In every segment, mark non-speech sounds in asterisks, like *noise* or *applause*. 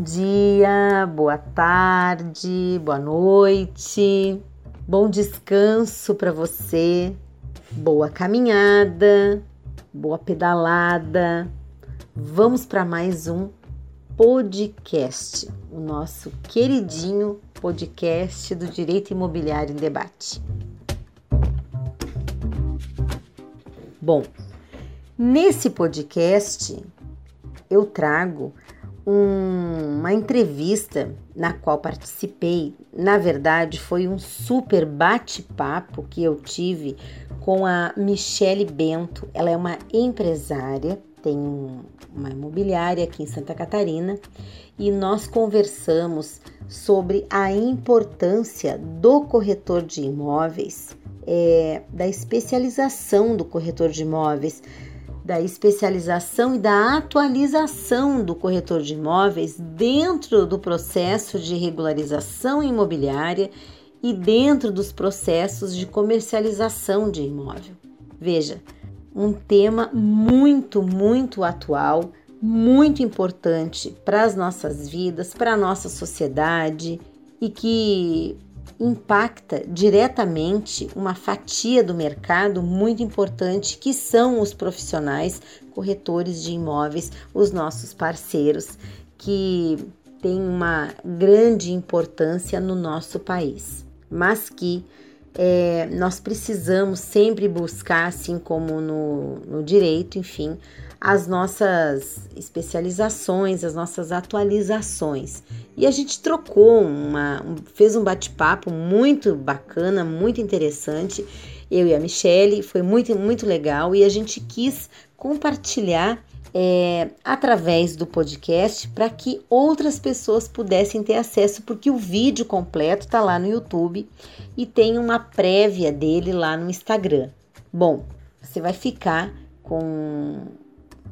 Bom dia, boa tarde, boa noite, bom descanso para você, boa caminhada, boa pedalada. Vamos para mais um podcast, o nosso queridinho podcast do Direito Imobiliário em Debate. Bom, nesse podcast eu trago um, uma entrevista na qual participei. Na verdade, foi um super bate-papo que eu tive com a Michele Bento. Ela é uma empresária, tem uma imobiliária aqui em Santa Catarina e nós conversamos sobre a importância do corretor de imóveis, é, da especialização do corretor de imóveis da especialização e da atualização do corretor de imóveis dentro do processo de regularização imobiliária e dentro dos processos de comercialização de imóvel. Veja, um tema muito, muito atual, muito importante para as nossas vidas, para a nossa sociedade e que impacta diretamente uma fatia do mercado muito importante, que são os profissionais corretores de imóveis, os nossos parceiros, que têm uma grande importância no nosso país, mas que é, nós precisamos sempre buscar, assim como no, no direito, enfim, as nossas especializações, as nossas atualizações. E a gente trocou uma, fez um bate-papo muito bacana, muito interessante. Eu e a Michelle, foi muito, muito legal e a gente quis compartilhar é, através do podcast para que outras pessoas pudessem ter acesso, porque o vídeo completo está lá no YouTube e tem uma prévia dele lá no Instagram. Bom, você vai ficar com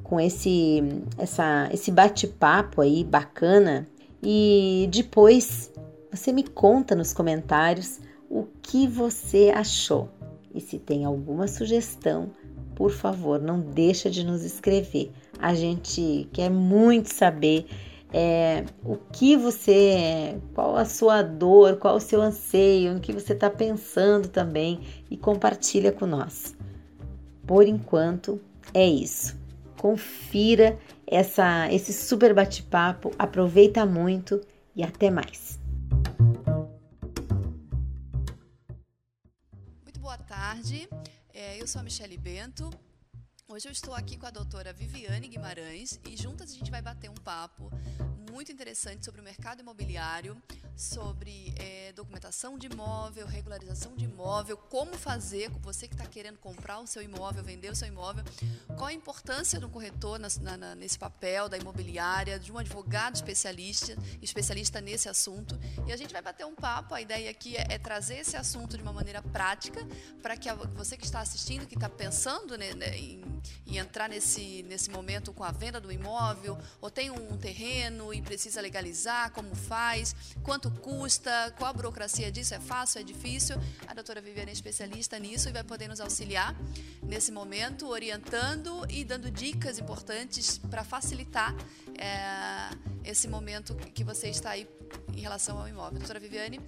com esse essa esse bate-papo aí bacana e depois você me conta nos comentários o que você achou. E se tem alguma sugestão, por favor, não deixa de nos escrever. A gente quer muito saber é, o que você, qual a sua dor, qual o seu anseio, o que você está pensando também e compartilha com nós. Por enquanto, é isso. Confira essa, esse super bate-papo, aproveita muito e até mais. Muito boa tarde, é, eu sou a Michele Bento. Hoje eu estou aqui com a doutora Viviane Guimarães e juntas a gente vai bater um papo muito interessante sobre o mercado imobiliário, sobre é, documentação de imóvel, regularização de imóvel, como fazer, você que está querendo comprar o seu imóvel, vender o seu imóvel, qual a importância do corretor na, na, nesse papel, da imobiliária, de um advogado especialista, especialista nesse assunto. E a gente vai bater um papo, a ideia aqui é, é trazer esse assunto de uma maneira prática, para que a, você que está assistindo, que está pensando né, né, em, entrar nesse, nesse momento com a venda do imóvel, ou tem um terreno e precisa legalizar, como faz, quanto custa, qual a burocracia disso, é fácil, é difícil. A doutora Viviane é especialista nisso e vai poder nos auxiliar nesse momento, orientando e dando dicas importantes para facilitar é, esse momento que você está aí em relação ao imóvel. Doutora Viviane,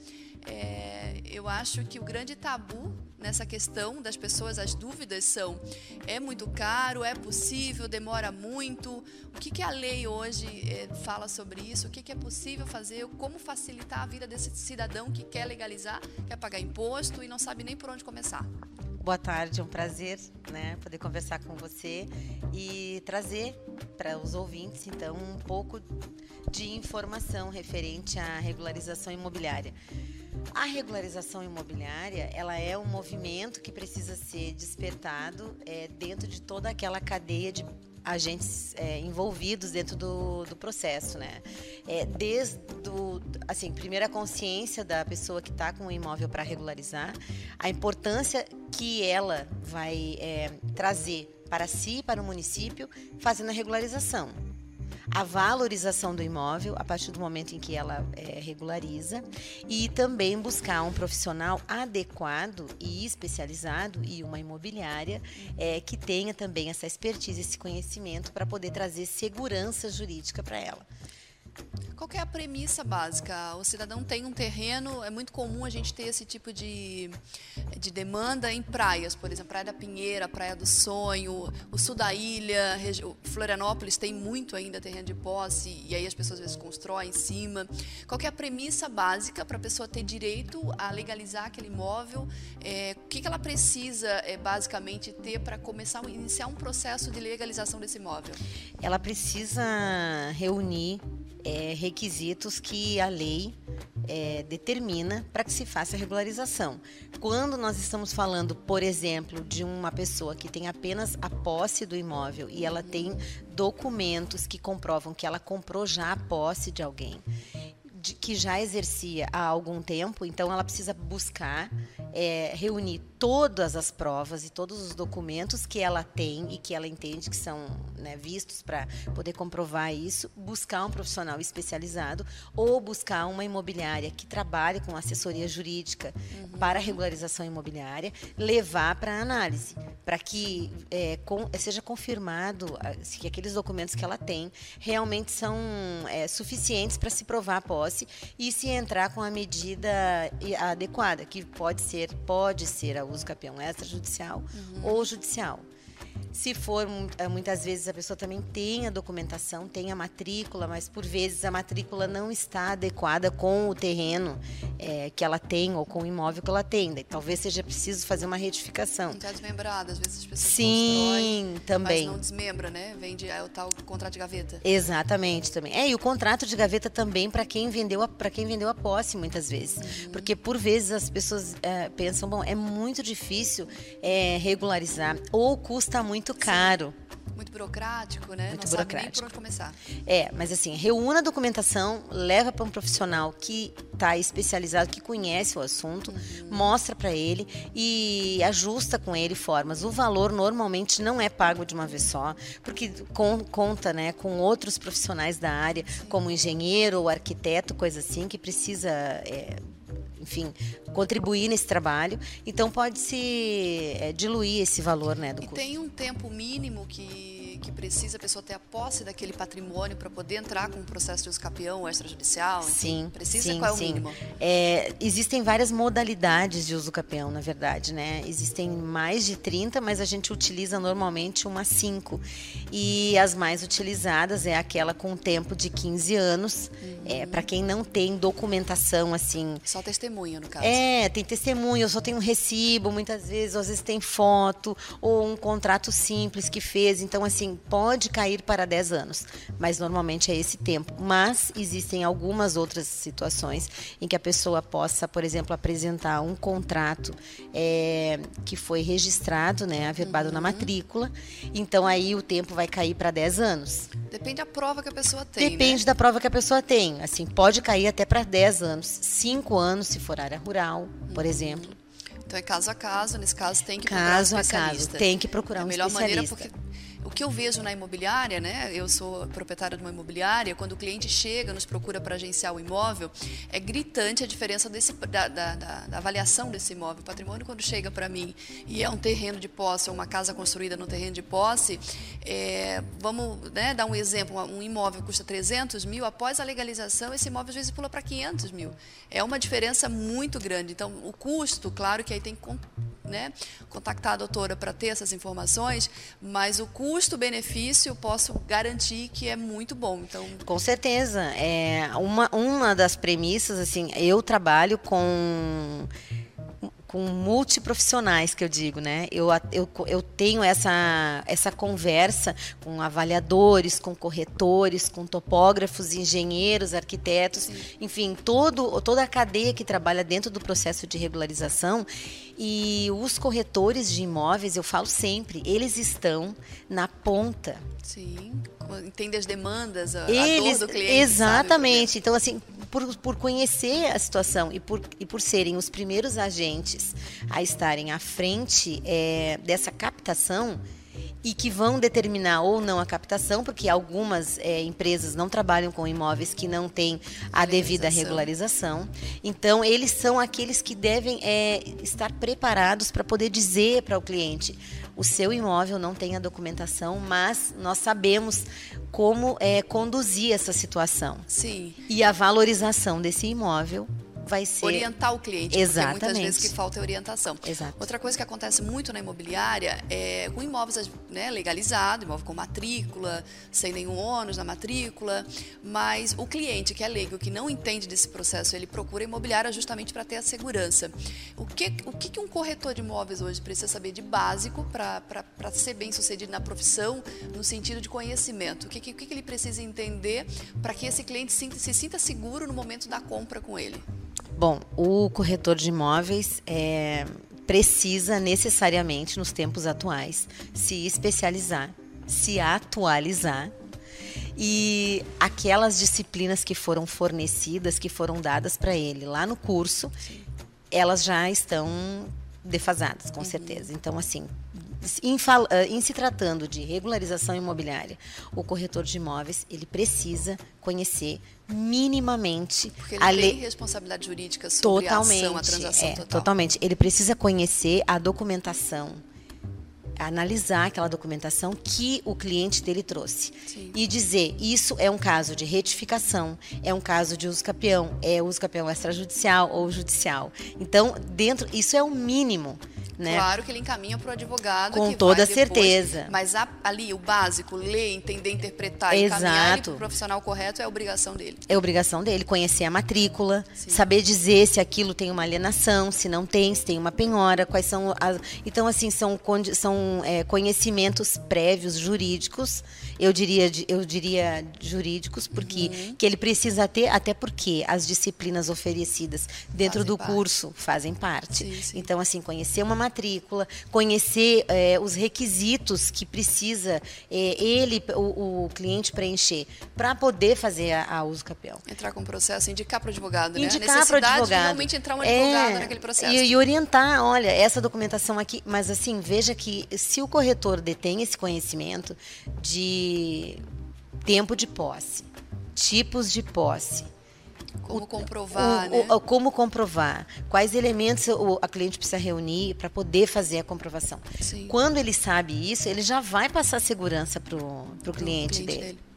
é, eu acho que o grande tabu nessa questão das pessoas, as dúvidas são: é muito caro, é possível, demora muito? O que, que a lei hoje é, fala sobre isso? O que, que é possível fazer? Como facilitar a vida desse cidadão que quer legalizar, quer pagar imposto e não sabe nem por onde começar? Boa tarde, é um prazer né, poder conversar com você e trazer para os ouvintes, então, um pouco de informação referente à regularização imobiliária. A regularização imobiliária, ela é um movimento que precisa ser despertado é, dentro de toda aquela cadeia de agentes é, envolvidos dentro do, do processo, né? É, desde do, assim, primeira consciência da pessoa que está com o imóvel para regularizar, a importância que ela vai é, trazer para si para o município fazendo a regularização a valorização do imóvel a partir do momento em que ela é, regulariza e também buscar um profissional adequado e especializado e uma imobiliária é, que tenha também essa expertise, esse conhecimento para poder trazer segurança jurídica para ela. Qual é a premissa básica? O cidadão tem um terreno, é muito comum a gente ter esse tipo de, de demanda em praias, por exemplo, Praia da Pinheira, Praia do Sonho, o sul da ilha, Florianópolis tem muito ainda terreno de posse e aí as pessoas às vezes constroem em cima. Qual é a premissa básica para a pessoa ter direito a legalizar aquele imóvel? É, o que, que ela precisa é, basicamente ter para começar iniciar um processo de legalização desse imóvel? Ela precisa reunir é, requisitos que a lei é, determina para que se faça a regularização. Quando nós estamos falando, por exemplo, de uma pessoa que tem apenas a posse do imóvel e ela tem documentos que comprovam que ela comprou já a posse de alguém, de, que já exercia há algum tempo, então ela precisa buscar é, reunir todas as provas e todos os documentos que ela tem e que ela entende que são né, vistos para poder comprovar isso, buscar um profissional especializado ou buscar uma imobiliária que trabalhe com assessoria jurídica uhum. para regularização imobiliária, levar para análise, para que é, com, seja confirmado que aqueles documentos que ela tem realmente são é, suficientes para se provar a posse e se entrar com a medida adequada, que pode ser pode ser a uso capião extrajudicial uhum. ou judicial. Se for, eh, muitas vezes a pessoa também tem a documentação, tem a matrícula, mas por vezes a matrícula não está adequada com o terreno é, que ela tem ou com o imóvel que ela tem. Daí, talvez seja preciso fazer uma retificação. Está desmembrada, às vezes as pessoas Sim, também. Mas não desmembra, né? Vende é o tal contrato de gaveta. Exatamente, também. É, e o contrato de gaveta também para quem vendeu para quem vendeu a posse muitas vezes, uhum. porque por vezes as pessoas é, pensam, bom, é muito difícil é, regularizar ou custa muito muito caro. Muito burocrático, né? Muito Não burocrático. sabe nem por onde começar. É, mas assim, reúna a documentação, leva para um profissional que está especializado, que conhece o assunto, uhum. mostra para ele e ajusta com ele formas. O valor normalmente não é pago de uma vez só, porque com, conta, né, com outros profissionais da área, Sim. como engenheiro ou arquiteto, coisa assim, que precisa é, enfim, contribuir nesse trabalho. Então pode se é, diluir esse valor, né, do e custo. E tem um tempo mínimo que que precisa a pessoa ter a posse daquele patrimônio para poder entrar com um processo de uso capião extrajudicial? Sim. Precisa? Sim, Qual é o sim. mínimo? É, existem várias modalidades de uso capião, na verdade, né? Existem mais de 30, mas a gente utiliza normalmente umas 5. E as mais utilizadas é aquela com tempo de 15 anos, uhum. é, para quem não tem documentação assim. Só testemunha, no caso. É, tem testemunha, só tem um recibo, muitas vezes, às vezes tem foto, ou um contrato simples que fez. Então, assim, pode cair para 10 anos, mas normalmente é esse tempo. Mas existem algumas outras situações em que a pessoa possa, por exemplo, apresentar um contrato é, que foi registrado, né, averbado uhum. na matrícula. Então aí o tempo vai cair para 10 anos. Depende da prova que a pessoa tem. Depende né? da prova que a pessoa tem. Assim, pode cair até para 10 anos, 5 anos se for área rural, por uhum. exemplo. Então é caso a caso, nesse caso tem que procurar caso um especialista. Caso a caso, tem que procurar é um especialista. melhor maneira porque o que eu vejo na imobiliária, né? Eu sou proprietária de uma imobiliária, quando o cliente chega, nos procura para agenciar o imóvel, é gritante a diferença desse, da, da, da, da avaliação desse imóvel. O patrimônio, quando chega para mim e é um terreno de posse, ou uma casa construída no terreno de posse, é, vamos né, dar um exemplo: um imóvel custa 300 mil, após a legalização, esse imóvel às vezes pula para 500 mil. É uma diferença muito grande. Então, o custo, claro que aí tem que né, contactar a doutora para ter essas informações, mas o custo-benefício posso garantir que é muito bom. Então, com certeza, é uma, uma das premissas assim, eu trabalho com com multiprofissionais que eu digo, né? Eu, eu, eu tenho essa, essa conversa com avaliadores, com corretores, com topógrafos, engenheiros, arquitetos, Sim. enfim, todo, toda a cadeia que trabalha dentro do processo de regularização. E os corretores de imóveis, eu falo sempre, eles estão na ponta. Sim, entende as demandas, a, eles, a dor do cliente. Exatamente. Então, assim, por, por conhecer a situação e por, e por serem os primeiros agentes a estarem à frente é, dessa captação, e que vão determinar ou não a captação, porque algumas é, empresas não trabalham com imóveis que não têm a devida regularização. Então, eles são aqueles que devem é, estar preparados para poder dizer para o cliente: o seu imóvel não tem a documentação, mas nós sabemos como é, conduzir essa situação. Sim. E a valorização desse imóvel vai ser orientar o cliente, Exatamente. porque muitas vezes que falta é orientação. Exato. Outra coisa que acontece muito na imobiliária é com imóveis né, legalizado, imóvel com matrícula, sem nenhum ônus na matrícula, mas o cliente que é leigo, que não entende desse processo, ele procura a imobiliária justamente para ter a segurança. O que, o que um corretor de imóveis hoje precisa saber de básico para ser bem sucedido na profissão, no sentido de conhecimento? O que, que, que ele precisa entender para que esse cliente se, se sinta seguro no momento da compra com ele? Bom, o corretor de imóveis é, precisa necessariamente, nos tempos atuais, se especializar, se atualizar e aquelas disciplinas que foram fornecidas, que foram dadas para ele lá no curso, elas já estão defasadas, com uhum. certeza. Então, assim, em, eh, em, se tratando de regularização imobiliária, o corretor de imóveis ele precisa conhecer minimamente Porque ele a lei responsabilidade jurídica sobre totalmente, a ação, a transação é, total. Totalmente. Ele precisa conhecer a documentação, analisar aquela documentação que o cliente dele trouxe Sim. e dizer isso é um caso de retificação, é um caso de uso capião, é uso capião extrajudicial ou judicial. Então, dentro isso é o mínimo né? Claro que ele encaminha para o advogado. Com toda depois, certeza. Mas a, ali, o básico, ler, entender, interpretar, Exato. encaminhar para o profissional correto é obrigação dele. É obrigação dele conhecer a matrícula, Sim. saber dizer se aquilo tem uma alienação, se não tem, se tem uma penhora, quais são as. Então, assim, são, são é, conhecimentos prévios jurídicos, eu diria, eu diria jurídicos, porque uhum. que ele precisa ter, até porque as disciplinas oferecidas dentro fazem do parte. curso fazem parte. Sim, sim. Então, assim, conhecer uma matrícula, conhecer é, os requisitos que precisa é, ele, o, o, cliente, preencher para poder fazer a, a, uso capião. Entrar com o processo, indicar para o advogado, né? Indicar para o advogado. De realmente entrar um advogado é, naquele processo. E, e orientar, olha, essa documentação aqui, mas assim, veja que se o corretor detém esse conhecimento de tempo de posse, tipos de posse, como comprovar, o, né? o, como comprovar, quais elementos o, a cliente precisa reunir para poder fazer a comprovação. Sim. Quando ele sabe isso, ele já vai passar segurança para o cliente, cliente dele. dele.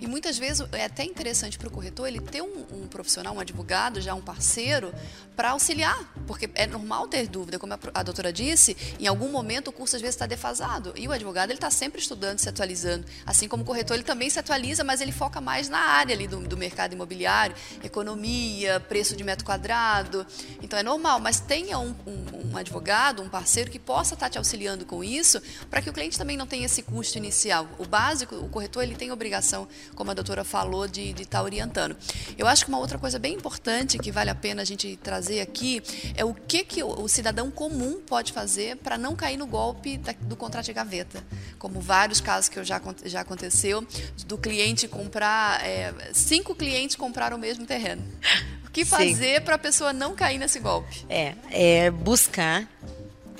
E muitas vezes é até interessante para o corretor ele ter um, um, profissional, um advogado, já um parceiro, para auxiliar, porque é normal ter dúvida, como a, a doutora disse, em algum momento o curso às vezes está defasado. E o advogado ele está sempre estudando, se atualizando, assim como o corretor ele também se atualiza, mas ele foca mais na área ali do, do mercado imobiliário, economia, preço de metro quadrado, então é normal, mas tenha um, um, um advogado, um parceiro que possa estar tá te auxiliando com isso, para que o cliente também não tenha esse custo inicial. O básico, o corretor ele tem obrigação como a doutora falou, de estar tá orientando. Eu acho que uma outra coisa bem importante que vale a pena a gente trazer aqui é o que, que o, cidadão comum pode fazer para não cair no golpe da, do contrato de gaveta. Como vários casos que eu já, já aconteceu, do cliente comprar, é, cinco clientes compraram o mesmo terreno. O que fazer para a pessoa não cair nesse golpe? É, é buscar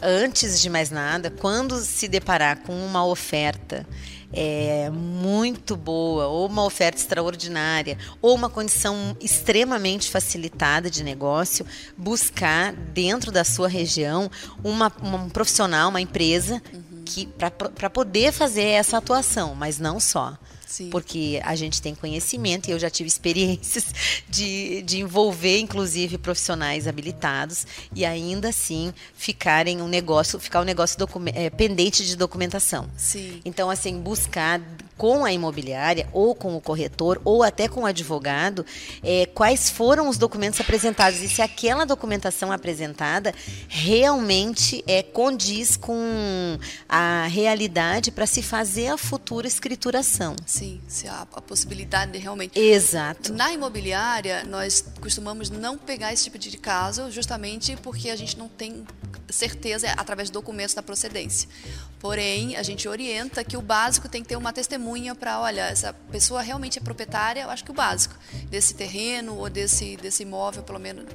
antes de mais nada, quando se deparar com uma oferta é, muito boa, ou uma oferta extraordinária, ou uma condição extremamente facilitada de negócio, buscar dentro da sua região uma, uma um profissional, uma empresa, uhum. que para poder fazer essa atuação, mas não só. Sim. Porque a gente tem conhecimento e eu já tive experiências *laughs* de, de envolver, inclusive, profissionais habilitados e ainda assim ficarem um negócio, ficar um negócio é, pendente de documentação. Sim. Então, assim, buscar com a imobiliária ou com o corretor ou até com o advogado é, quais foram os documentos apresentados e se aquela documentação apresentada realmente é, condiz com a realidade para se fazer a futura escrituração. Sim, se há a possibilidade de realmente. Exato. Na imobiliária, nós costumamos não pegar esse tipo de caso justamente porque a gente não tem certeza através de documentos da procedência. Porém, a gente orienta que o básico tem que ter uma testemunha para, olha, essa pessoa realmente é proprietária, eu acho que o básico desse terreno ou desse, desse imóvel, pelo menos,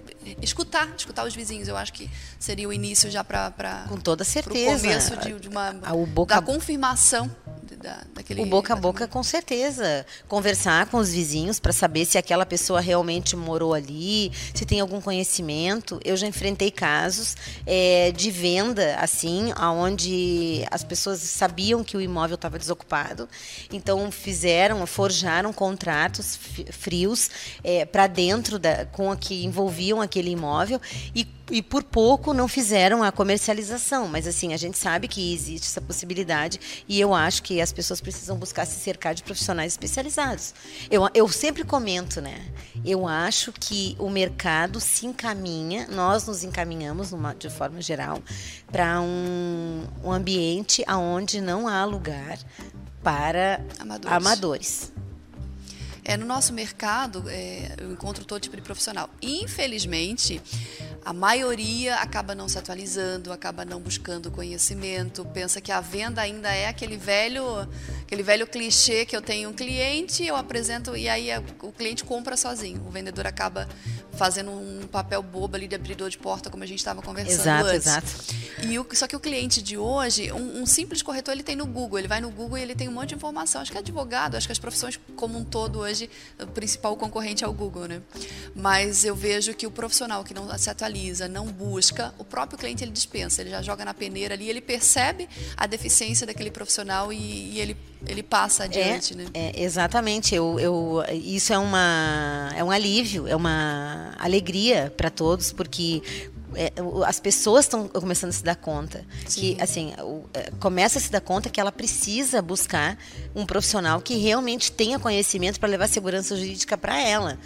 escutar, escutar os vizinhos, eu acho que seria o início já para... Com toda certeza. O começo de, de uma... A, o boca... Da confirmação da, daquele. O boca a boca, com certeza. Conversar com os vizinhos para saber se aquela pessoa realmente morou ali, se tem algum conhecimento. Eu já enfrentei casos é, de venda, assim, onde as pessoas sabiam que o imóvel estava desocupado, então fizeram, forjaram contratos frios é, para dentro da, com a que envolviam aquele imóvel e e por pouco não fizeram a comercialização. Mas assim, a gente sabe que existe essa possibilidade e eu acho que as pessoas precisam buscar se cercar de profissionais especializados. Eu, eu sempre comento, né? Eu acho que o mercado se encaminha, nós nos encaminhamos numa, de forma geral para um, um ambiente onde não há lugar para amadores. amadores. É, no nosso mercado, é, eu encontro todo tipo de profissional. Infelizmente, a maioria acaba não se atualizando, acaba não buscando conhecimento, pensa que a venda ainda é aquele velho, aquele velho clichê que eu tenho um cliente, eu apresento e aí o cliente compra sozinho. O vendedor acaba fazendo um papel bobo ali de abridor de porta, como a gente estava conversando exato, antes. Exato, E o, só que o cliente de hoje, um, um, simples corretor, ele tem no Google, ele vai no Google e ele tem um monte de informação. Acho que advogado, acho que as profissões como um todo hoje, o principal concorrente é o Google, né? Mas eu vejo que o profissional que não se atualiza, não busca, o próprio cliente ele dispensa, ele já joga na peneira ali, ele percebe a deficiência daquele profissional e, e ele ele passa adiante, é, né? É, exatamente. Eu, eu, isso é, uma, é um alívio, é uma alegria para todos, porque as pessoas estão começando a se dar conta Sim. que assim é, começa a se dar conta que ela precisa buscar um profissional que realmente tenha conhecimento para levar segurança jurídica para ela.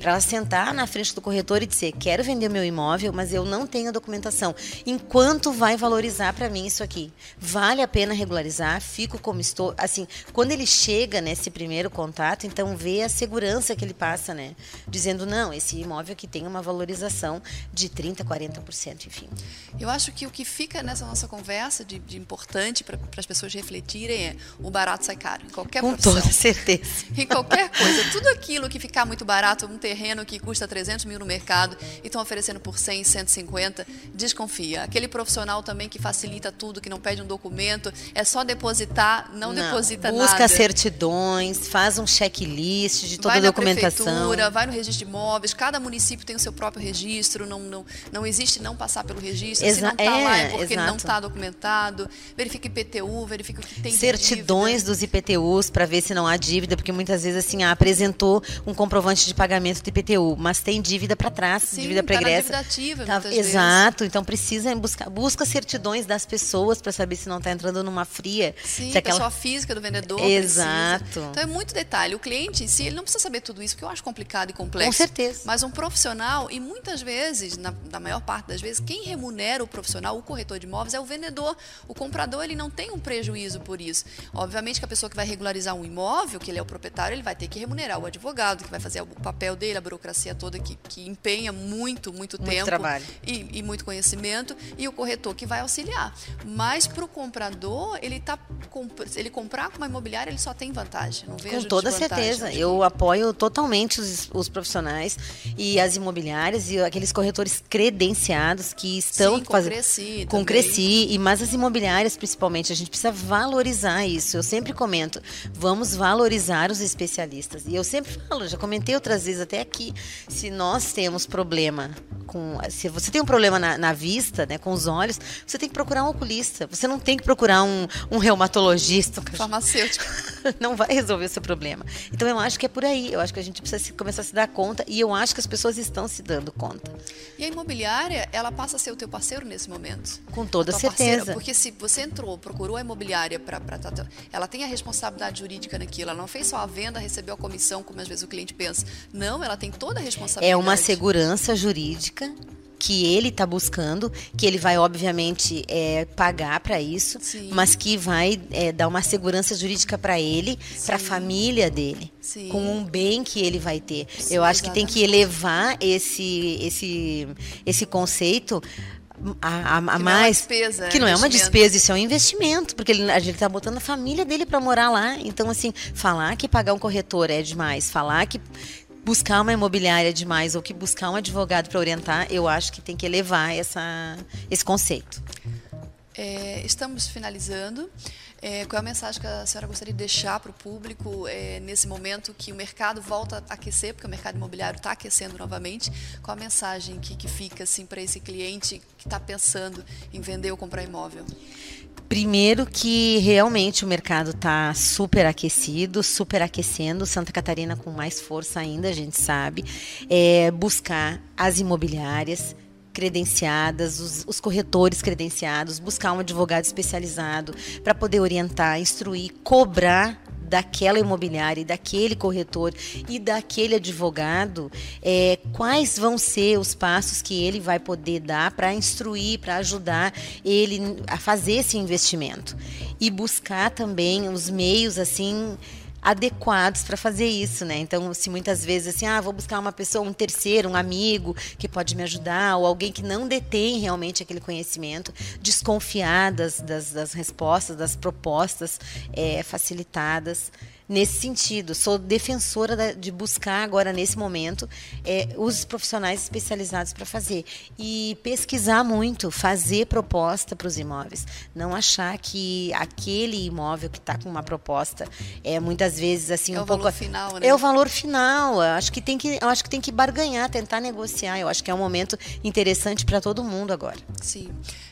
Para ela sentar na frente do corretor e dizer quero vender meu imóvel mas eu não tenho documentação. Enquanto vai valorizar para mim isso aqui? Vale a pena regularizar? Fico como estou? Assim quando ele chega nesse primeiro contato então vê a segurança que ele passa né? Dizendo não esse imóvel aqui tem uma valorização de 30 40 40%, enfim. Eu acho que o que fica nessa nossa conversa de, de importante para as pessoas refletirem é o barato sai caro, em qualquer Com profissão. toda certeza. *laughs* Em qualquer coisa. Tudo aquilo que ficar muito barato, um terreno que custa 300 mil no mercado e estão oferecendo por 100, 150, desconfia. Aquele profissional também que facilita tudo, que não pede um documento, é só depositar, não, não deposita busca nada. Busca certidões, faz um checklist de toda vai a documentação. Vai na prefeitura, vai no registro de imóveis, cada município tem o seu próprio registro, não, não, não existe existe não passar pelo registro. Exa se não está é, lá é porque exato. não está documentado. Verifique IPTU, verifique o que tem Certidões dos IPTUs para ver se não há dívida, porque muitas vezes assim, ah, apresentou um comprovante de pagamento do IPTU, mas tem dívida para trás, Sim, dívida pregressa. Tá dívida ativa, tá, Exato, vezes. então precisa buscar, busca certidões das pessoas para saber se não está entrando numa fria. Sim, se aquela... pessoa física do vendedor. Exato. Precisa. Então é muito detalhe. O cliente em si, ele não precisa saber tudo isso, porque eu acho complicado e complexo. Com certeza. Mas um profissional, e muitas vezes, na, na maior parte das vezes, quem remunera o profissional, o corretor de imóveis, é o vendedor. O comprador ele não tem um prejuízo por isso. Obviamente que a pessoa que vai regularizar um imóvel, que ele é o proprietário, ele vai ter que remunerar o advogado, que vai fazer o papel dele, a burocracia toda que, que empenha muito, muito, muito tempo trabalho. E, e, muito conhecimento, e o corretor que vai auxiliar. Mas para o comprador, ele tá ele comprar com uma imobiliária, ele só tem vantagem. Não vejo com toda certeza. Eu apoio totalmente os, os profissionais e as imobiliárias e aqueles corretores credenciados que estão Sim, com fazendo Cresci com Cresci e mas as imobiliárias principalmente a gente precisa valorizar isso. Eu sempre comento, vamos valorizar os especialistas. E eu sempre falo, já comentei outras vezes até aqui, se nós temos problema com, se você tem um problema na, na vista, né, com os olhos, você tem que procurar um oculista. Você não tem que procurar um, um reumatologista, um farmacêutico. *laughs* não vai resolver o seu problema. Então eu acho que é por aí. Eu acho que a gente precisa começar a se dar conta e eu acho que as pessoas estão se dando conta. E a imobiliária, ela passa a ser o teu parceiro nesse momento. Com toda certeza. Parceira, porque se você entrou, procurou a imobiliária para ela tem a responsabilidade jurídica naquilo. Ela não fez só a venda, recebeu a comissão, como às vezes o cliente pensa. Não, ela tem toda a responsabilidade. É uma segurança jurídica que ele está buscando, que ele vai obviamente é, pagar para isso, Sim. mas que vai é, dar uma segurança jurídica para ele, para a família dele, Sim. com um bem que ele vai ter. Sim, Eu acho exatamente. que tem que elevar esse esse esse conceito a, a, a que mais não é despesa, que não é uma despesa isso é um investimento porque ele, a gente está botando a família dele para morar lá então assim falar que pagar um corretor é demais falar que buscar uma imobiliária demais ou que buscar um advogado para orientar, eu acho que tem que elevar essa, esse conceito. É, estamos finalizando. É, qual é a mensagem que a senhora gostaria de deixar para o público é, nesse momento que o mercado volta a aquecer, porque o mercado imobiliário está aquecendo novamente? Qual a mensagem que, que fica assim, para esse cliente que está pensando em vender ou comprar imóvel? Primeiro que realmente o mercado está super aquecido, super aquecendo, Santa Catarina com mais força ainda, a gente sabe. É buscar as imobiliárias, credenciadas, os, os, corretores credenciados, buscar um advogado especializado para poder orientar, instruir, cobrar daquela imobiliária, daquele corretor e daquele advogado, é, quais vão ser os passos que ele vai poder dar para instruir, para ajudar ele a fazer esse investimento? E buscar também os meios assim adequados para fazer isso, né? Então, se muitas vezes assim, ah, vou buscar uma pessoa, um terceiro, um amigo que pode me ajudar, ou alguém que não detém realmente aquele conhecimento, desconfiar das, das, das respostas, das propostas é, facilitadas nesse sentido. Sou defensora de buscar agora, nesse momento, é, os profissionais especializados para fazer. E pesquisar muito, fazer proposta para os imóveis. Não achar que aquele imóvel que está com uma proposta é muitas vezes assim é um o pouco. Valor final, né? É o valor final. Acho que tem que, acho que tem que barganhar, tentar negociar. Eu acho que é um momento interessante para todo mundo agora. Sim,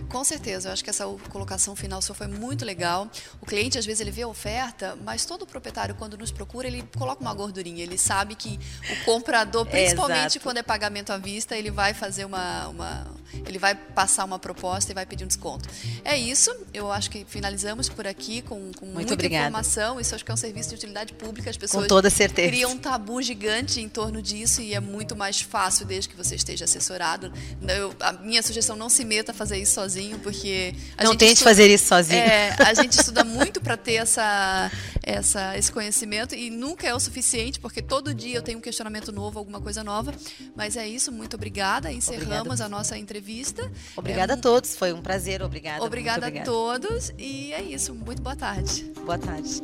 com certeza. Eu acho que essa colocação final só foi muito legal. O cliente às vezes ele vê a oferta, mas todo proprietário quando nos procura, ele coloca uma gordurinha. Ele sabe que o comprador, principalmente é, quando é pagamento à vista, ele vai fazer uma, uma, ele vai passar uma proposta e vai pedir um desconto. É isso. Eu acho que finalizamos por aqui com, com muita obrigada. informação. Isso acho que é um serviço de utilidade pública. As pessoas com toda certeza. criam um tabu gigante em torno disso e é muito mais fácil desde que você esteja assessorado. Eu, a minha sugestão não se meta a fazer isso sozinho, porque não tente estuda, fazer isso sozinho. É, a gente estuda muito para ter essa, essa, esse conhecimento e nunca é o suficiente, porque todo dia eu tenho um questionamento novo, alguma coisa nova. Mas é isso, muito obrigada. Encerramos a nossa entrevista. Obrigada é, a todos, foi um prazer, obrigada. Obrigada, obrigada a todos e é isso, muito boa tarde. Boa tarde.